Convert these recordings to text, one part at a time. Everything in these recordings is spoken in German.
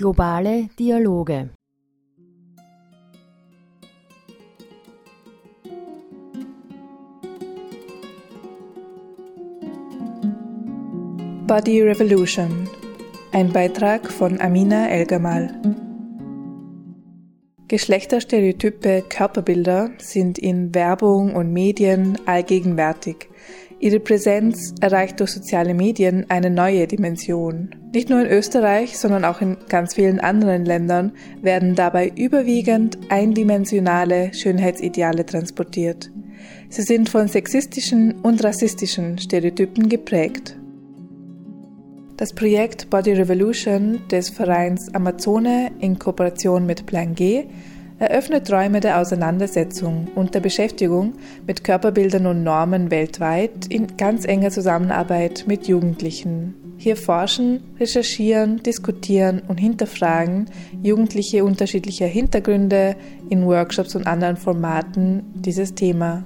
Globale Dialoge Body Revolution. Ein Beitrag von Amina Elgamal. Geschlechterstereotype Körperbilder sind in Werbung und Medien allgegenwärtig. Ihre Präsenz erreicht durch soziale Medien eine neue Dimension. Nicht nur in Österreich, sondern auch in ganz vielen anderen Ländern werden dabei überwiegend eindimensionale Schönheitsideale transportiert. Sie sind von sexistischen und rassistischen Stereotypen geprägt. Das Projekt Body Revolution des Vereins Amazone in Kooperation mit Plan G eröffnet Räume der Auseinandersetzung und der Beschäftigung mit Körperbildern und Normen weltweit in ganz enger Zusammenarbeit mit Jugendlichen. Hier forschen, recherchieren, diskutieren und hinterfragen Jugendliche unterschiedlicher Hintergründe in Workshops und anderen Formaten dieses Thema.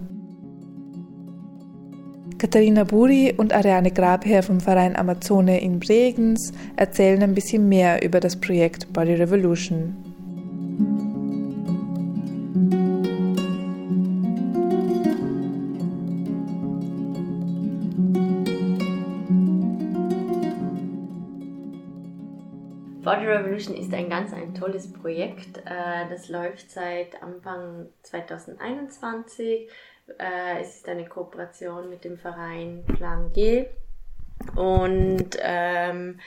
Katharina Buri und Ariane Grabherr vom Verein Amazone in Bregenz erzählen ein bisschen mehr über das Projekt Body Revolution. Body Revolution ist ein ganz ein tolles Projekt. Äh, das läuft seit Anfang 2021 äh, es ist eine Kooperation mit dem Verein Plan G und ähm,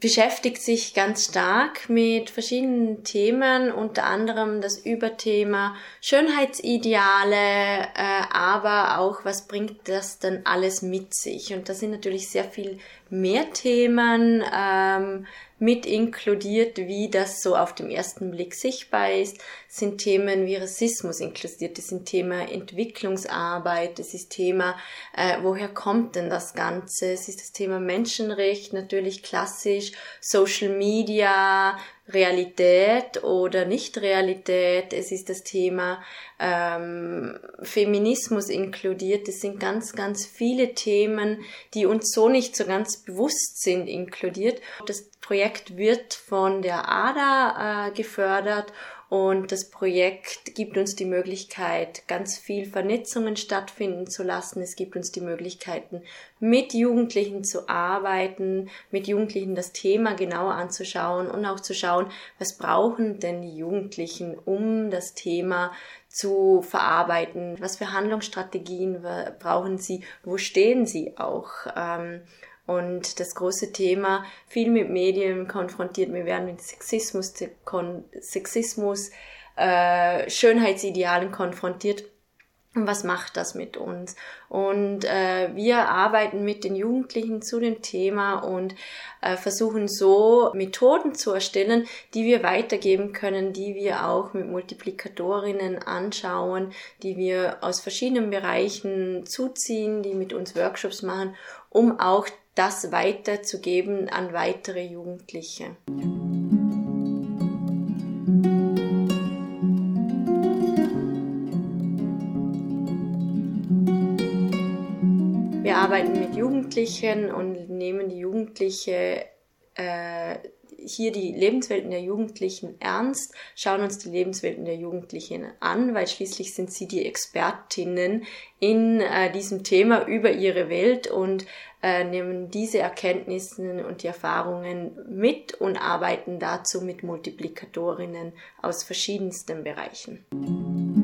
beschäftigt sich ganz stark mit verschiedenen Themen, unter anderem das Überthema Schönheitsideale, äh, aber auch, was bringt das dann alles mit sich? Und da sind natürlich sehr viel mehr Themen ähm, mit inkludiert, wie das so auf dem ersten Blick sichtbar ist, sind Themen wie Rassismus inkludiert, das sind Thema Entwicklungsarbeit, das ist Thema, äh, woher kommt denn das Ganze, es ist das Thema Menschenrecht, natürlich klassisch, Social Media, Realität oder Nicht-Realität. Es ist das Thema ähm, Feminismus inkludiert. Es sind ganz, ganz viele Themen, die uns so nicht so ganz bewusst sind, inkludiert. Das Projekt wird von der ADA äh, gefördert und das Projekt gibt uns die Möglichkeit, ganz viel Vernetzungen stattfinden zu lassen. Es gibt uns die Möglichkeiten, mit Jugendlichen zu arbeiten, mit Jugendlichen das Thema genauer anzuschauen und auch zu schauen, was brauchen denn die Jugendlichen, um das Thema zu verarbeiten? Was für Handlungsstrategien brauchen sie? Wo stehen sie auch? Ähm, und das große Thema, viel mit Medien konfrontiert, wir werden mit Sexismus, Sexismus äh, Schönheitsidealen konfrontiert. Und was macht das mit uns? Und äh, wir arbeiten mit den Jugendlichen zu dem Thema und äh, versuchen so Methoden zu erstellen, die wir weitergeben können, die wir auch mit Multiplikatorinnen anschauen, die wir aus verschiedenen Bereichen zuziehen, die mit uns Workshops machen, um auch das weiterzugeben an weitere Jugendliche. Wir Jugendlichen und nehmen die Jugendliche äh, hier die Lebenswelten der Jugendlichen ernst, schauen uns die Lebenswelten der Jugendlichen an, weil schließlich sind sie die Expertinnen in äh, diesem Thema über ihre Welt und äh, nehmen diese Erkenntnisse und die Erfahrungen mit und arbeiten dazu mit Multiplikatorinnen aus verschiedensten Bereichen.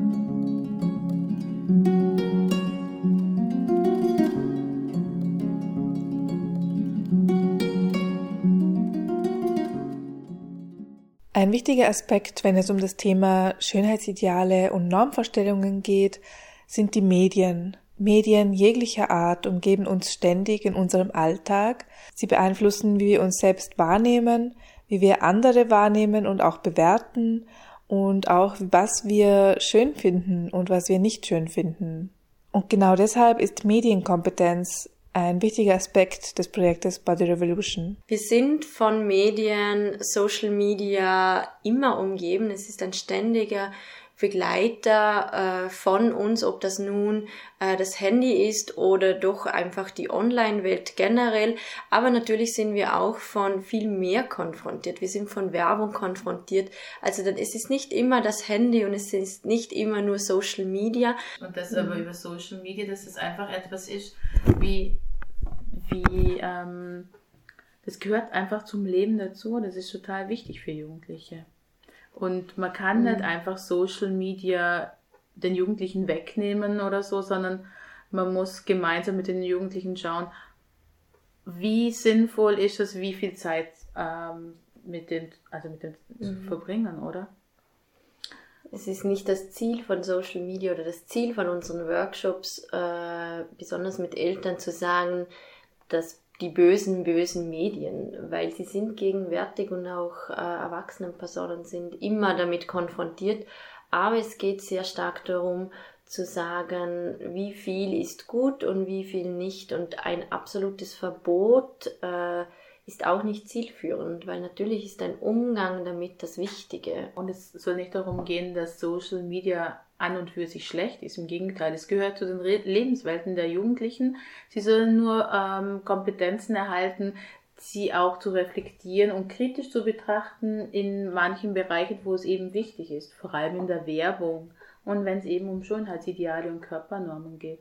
Ein wichtiger Aspekt, wenn es um das Thema Schönheitsideale und Normvorstellungen geht, sind die Medien. Medien jeglicher Art umgeben uns ständig in unserem Alltag. Sie beeinflussen, wie wir uns selbst wahrnehmen, wie wir andere wahrnehmen und auch bewerten und auch was wir schön finden und was wir nicht schön finden. Und genau deshalb ist Medienkompetenz ein wichtiger Aspekt des Projektes Body Revolution. Wir sind von Medien, Social Media immer umgeben. Es ist ein ständiger Begleiter äh, von uns, ob das nun äh, das Handy ist oder doch einfach die Online-Welt generell. Aber natürlich sind wir auch von viel mehr konfrontiert. Wir sind von Werbung konfrontiert. Also dann, es ist nicht immer das Handy und es ist nicht immer nur Social Media. Und das aber mhm. über Social Media, dass es einfach etwas ist, wie, wie ähm, das gehört einfach zum Leben dazu. Das ist total wichtig für Jugendliche. Und man kann mhm. nicht einfach Social Media den Jugendlichen wegnehmen oder so, sondern man muss gemeinsam mit den Jugendlichen schauen, wie sinnvoll ist es, wie viel Zeit ähm, mit den, also mit den mhm. zu verbringen, oder? Es ist nicht das Ziel von Social Media oder das Ziel von unseren Workshops, äh, besonders mit Eltern zu sagen, dass die bösen, bösen Medien, weil sie sind gegenwärtig und auch äh, erwachsene Personen sind immer damit konfrontiert. Aber es geht sehr stark darum, zu sagen, wie viel ist gut und wie viel nicht. Und ein absolutes Verbot äh, ist auch nicht zielführend, weil natürlich ist ein Umgang damit das Wichtige. Und es soll nicht darum gehen, dass Social Media an und für sich schlecht ist. Im Gegenteil, es gehört zu den Lebenswelten der Jugendlichen. Sie sollen nur ähm, Kompetenzen erhalten, sie auch zu reflektieren und kritisch zu betrachten in manchen Bereichen, wo es eben wichtig ist, vor allem in der Werbung und wenn es eben um Schönheitsideale und Körpernormen geht.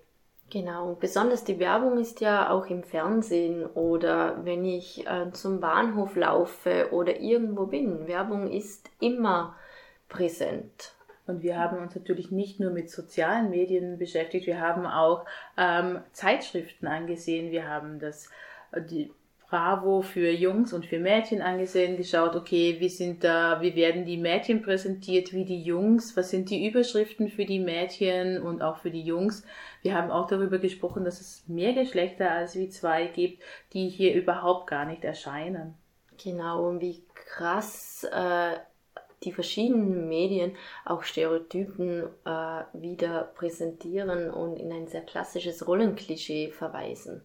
Genau, und besonders die Werbung ist ja auch im Fernsehen oder wenn ich äh, zum Bahnhof laufe oder irgendwo bin. Werbung ist immer präsent. Und wir haben uns natürlich nicht nur mit sozialen Medien beschäftigt, wir haben auch ähm, Zeitschriften angesehen, wir haben das die Bravo für Jungs und für Mädchen angesehen, geschaut, okay, wie sind da, wie werden die Mädchen präsentiert, wie die Jungs, was sind die Überschriften für die Mädchen und auch für die Jungs. Wir haben auch darüber gesprochen, dass es mehr Geschlechter als wie zwei gibt, die hier überhaupt gar nicht erscheinen. Genau, und wie krass äh, die verschiedenen Medien auch Stereotypen äh, wieder präsentieren und in ein sehr klassisches Rollenklischee verweisen.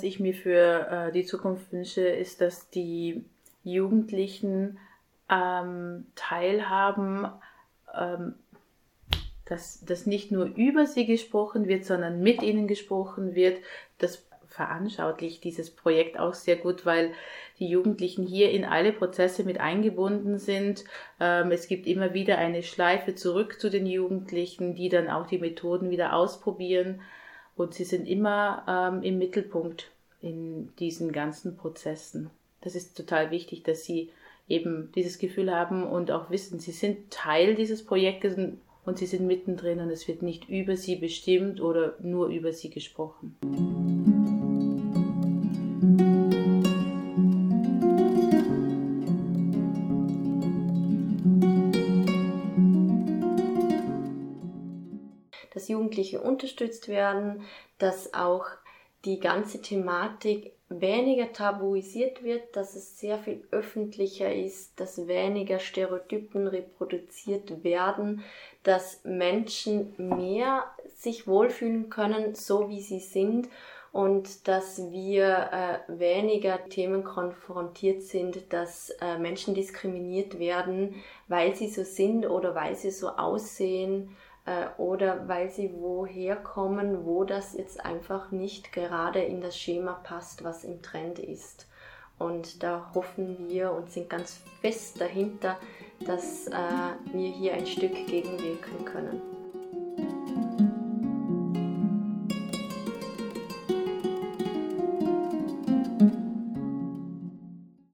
Was ich mir für äh, die Zukunft wünsche, ist, dass die Jugendlichen ähm, teilhaben ähm, dass, dass nicht nur über sie gesprochen wird, sondern mit ihnen gesprochen wird. Das veranschaulicht dieses Projekt auch sehr gut, weil die Jugendlichen hier in alle Prozesse mit eingebunden sind. Ähm, es gibt immer wieder eine Schleife zurück zu den Jugendlichen, die dann auch die Methoden wieder ausprobieren. Und sie sind immer ähm, im Mittelpunkt in diesen ganzen Prozessen. Das ist total wichtig, dass sie eben dieses Gefühl haben und auch wissen, sie sind Teil dieses Projektes und sie sind mittendrin und es wird nicht über sie bestimmt oder nur über sie gesprochen. Jugendliche unterstützt werden, dass auch die ganze Thematik weniger tabuisiert wird, dass es sehr viel öffentlicher ist, dass weniger Stereotypen reproduziert werden, dass Menschen mehr sich wohlfühlen können, so wie sie sind und dass wir äh, weniger Themen konfrontiert sind, dass äh, Menschen diskriminiert werden, weil sie so sind oder weil sie so aussehen oder weil sie woher kommen, wo das jetzt einfach nicht gerade in das Schema passt, was im Trend ist. Und da hoffen wir und sind ganz fest dahinter, dass äh, wir hier ein Stück gegenwirken können.